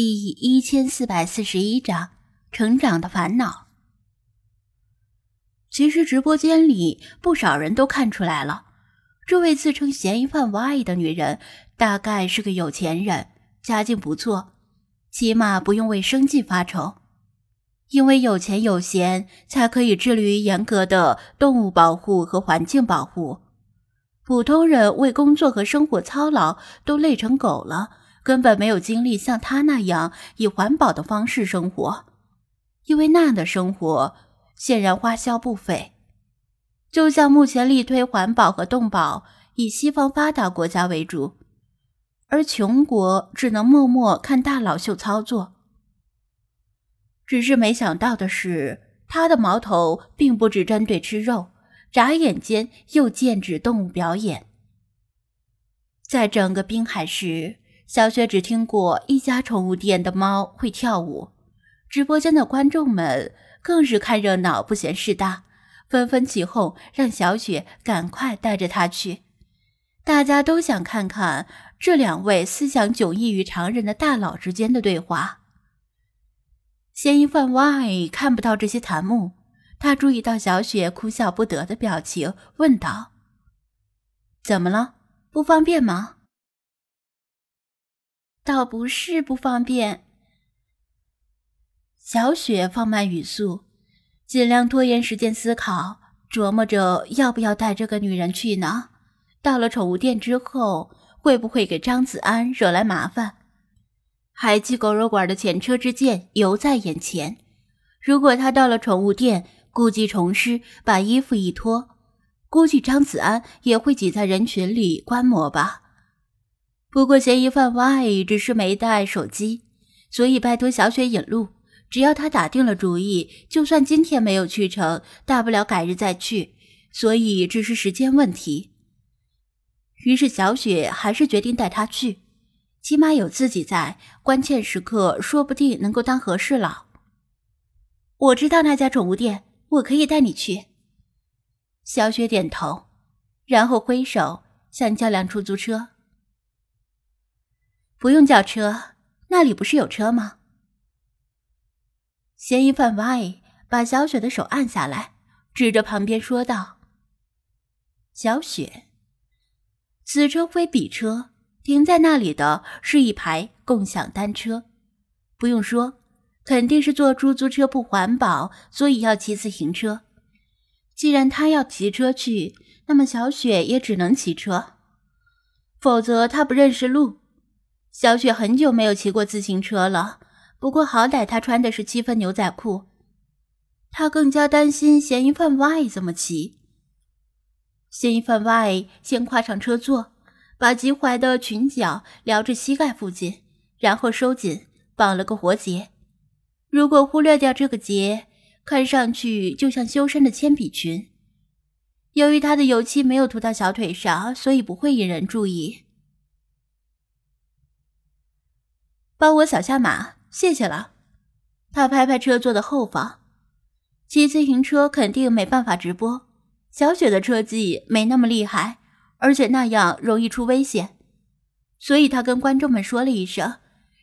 第一千四百四十一章成长的烦恼。其实直播间里不少人都看出来了，这位自称嫌疑犯 Y 的女人大概是个有钱人，家境不错，起码不用为生计发愁。因为有钱有闲，才可以致力于严格的动物保护和环境保护。普通人为工作和生活操劳，都累成狗了。根本没有精力像他那样以环保的方式生活，因为那样的生活显然花销不菲。就像目前力推环保和动保以西方发达国家为主，而穷国只能默默看大佬秀操作。只是没想到的是，他的矛头并不只针对吃肉，眨眼间又剑指动物表演。在整个滨海市。小雪只听过一家宠物店的猫会跳舞，直播间的观众们更是看热闹不嫌事大，纷纷起哄让小雪赶快带着他去。大家都想看看这两位思想迥异于常人的大佬之间的对话。嫌疑犯 Y 看不到这些弹幕，他注意到小雪哭笑不得的表情，问道：“怎么了？不方便吗？”倒不是不方便。小雪放慢语速，尽量拖延时间思考，琢磨着要不要带这个女人去呢？到了宠物店之后，会不会给张子安惹来麻烦？海记狗肉馆的前车之鉴犹在眼前。如果他到了宠物店，故技重施，把衣服一脱，估计张子安也会挤在人群里观摩吧。不过嫌疑犯 Y 只是没带手机，所以拜托小雪引路。只要他打定了主意，就算今天没有去成，大不了改日再去。所以只是时间问题。于是小雪还是决定带他去，起码有自己在，关键时刻说不定能够当和事佬。我知道那家宠物店，我可以带你去。小雪点头，然后挥手想叫辆出租车。不用叫车，那里不是有车吗？嫌疑犯 Y 把小雪的手按下来，指着旁边说道：“小雪，此车非彼车，停在那里的是一排共享单车。不用说，肯定是坐出租车不环保，所以要骑自行车。既然他要骑车去，那么小雪也只能骑车，否则他不认识路。”小雪很久没有骑过自行车了，不过好歹她穿的是七分牛仔裤。她更加担心嫌疑犯 Y 怎么骑。嫌疑犯 Y 先跨上车座，把及踝的裙角撩至膝盖附近，然后收紧，绑了个活结。如果忽略掉这个结，看上去就像修身的铅笔裙。由于他的油漆没有涂到小腿上，所以不会引人注意。帮我扫下码，谢谢了。他拍拍车座的后方，骑自行车肯定没办法直播。小雪的车技没那么厉害，而且那样容易出危险，所以他跟观众们说了一声，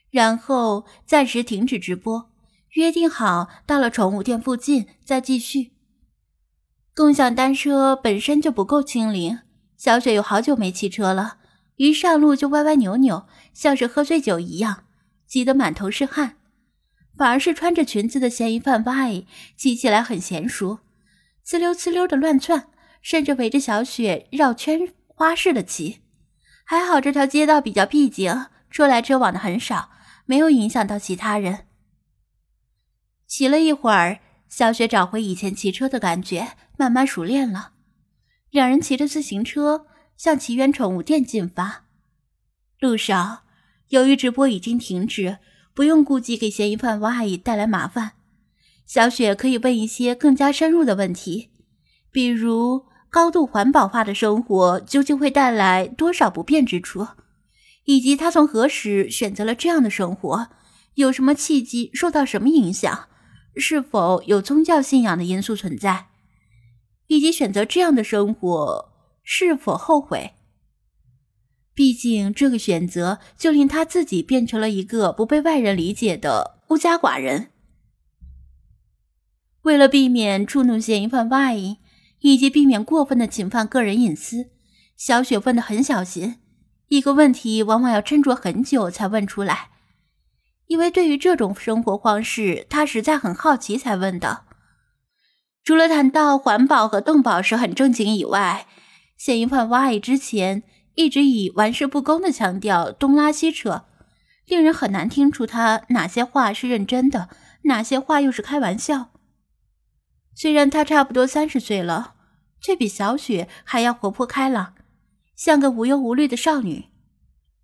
然后暂时停止直播，约定好到了宠物店附近再继续。共享单车本身就不够轻灵，小雪有好久没骑车了，一上路就歪歪扭扭，像是喝醉酒一样。急得满头是汗，反而是穿着裙子的嫌疑犯 Y 骑起来很娴熟，呲溜呲溜的乱窜，甚至围着小雪绕圈花式的骑。还好这条街道比较僻静，车来车往的很少，没有影响到其他人。骑了一会儿，小雪找回以前骑车的感觉，慢慢熟练了。两人骑着自行车向奇缘宠物店进发，路上。由于直播已经停止，不用顾忌给嫌疑犯王阿姨带来麻烦，小雪可以问一些更加深入的问题，比如高度环保化的生活究竟会带来多少不便之处，以及他从何时选择了这样的生活，有什么契机，受到什么影响，是否有宗教信仰的因素存在，以及选择这样的生活是否后悔。毕竟这个选择就令他自己变成了一个不被外人理解的孤家寡人。为了避免触怒嫌疑犯 Y，以及避免过分的侵犯个人隐私，小雪问的很小心，一个问题往往要斟酌很久才问出来。因为对于这种生活方式，她实在很好奇，才问的。除了谈到环保和动保是很正经以外，嫌疑犯 Y 之前一直以玩世不恭的腔调东拉西扯，令人很难听出他哪些话是认真的，哪些话又是开玩笑。虽然他差不多三十岁了，却比小雪还要活泼开朗，像个无忧无虑的少女。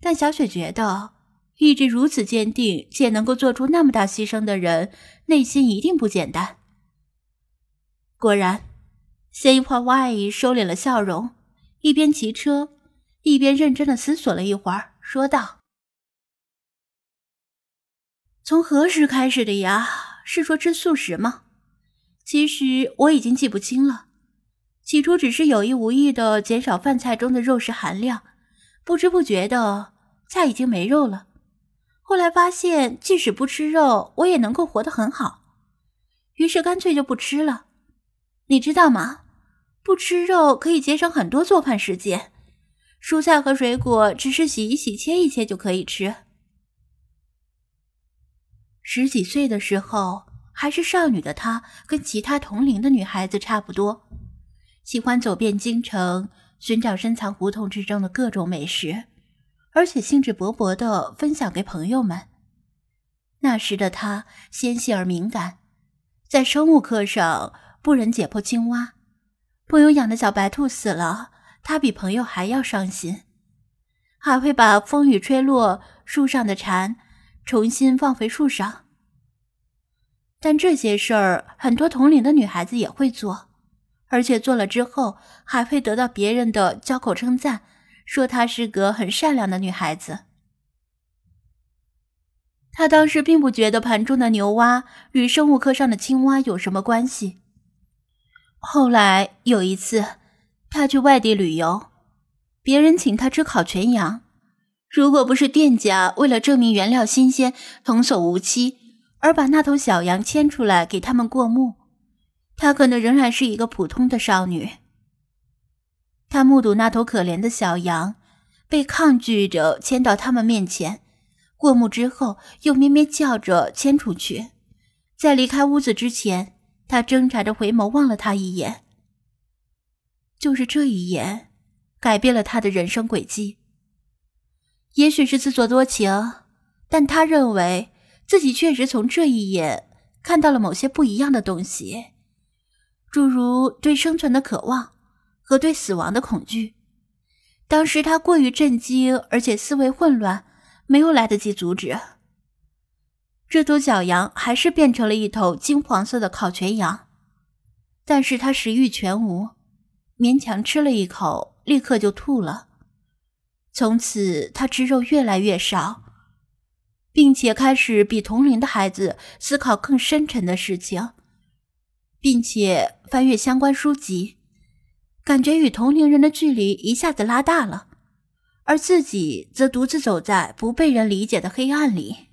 但小雪觉得，意志如此坚定且能够做出那么大牺牲的人，内心一定不简单。果然，嫌疑犯 Y 收敛了笑容，一边骑车，一边认真的思索了一会儿，说道：“从何时开始的呀？是说吃素食吗？”其实我已经记不清了，起初只是有意无意的减少饭菜中的肉食含量，不知不觉的菜已经没肉了。后来发现即使不吃肉，我也能够活得很好，于是干脆就不吃了。你知道吗？不吃肉可以节省很多做饭时间，蔬菜和水果只是洗一洗、切一切就可以吃。十几岁的时候。还是少女的她，跟其他同龄的女孩子差不多，喜欢走遍京城，寻找深藏胡同之中的各种美食，而且兴致勃勃地分享给朋友们。那时的她纤细而敏感，在生物课上不忍解剖青蛙，朋友养的小白兔死了，她比朋友还要伤心，还会把风雨吹落树上的蝉重新放回树上。但这些事儿，很多同龄的女孩子也会做，而且做了之后还会得到别人的交口称赞，说她是个很善良的女孩子。他当时并不觉得盘中的牛蛙与生物课上的青蛙有什么关系。后来有一次，他去外地旅游，别人请他吃烤全羊，如果不是店家为了证明原料新鲜，童叟无欺。而把那头小羊牵出来给他们过目，她可能仍然是一个普通的少女。他目睹那头可怜的小羊被抗拒着牵到他们面前，过目之后又咩咩叫着牵出去。在离开屋子之前，他挣扎着回眸望了他一眼。就是这一眼，改变了他的人生轨迹。也许是自作多情，但他认为。自己确实从这一眼看到了某些不一样的东西，诸如对生存的渴望和对死亡的恐惧。当时他过于震惊，而且思维混乱，没有来得及阻止。这头小羊还是变成了一头金黄色的烤全羊，但是他食欲全无，勉强吃了一口，立刻就吐了。从此，他吃肉越来越少。并且开始比同龄的孩子思考更深沉的事情，并且翻阅相关书籍，感觉与同龄人的距离一下子拉大了，而自己则独自走在不被人理解的黑暗里。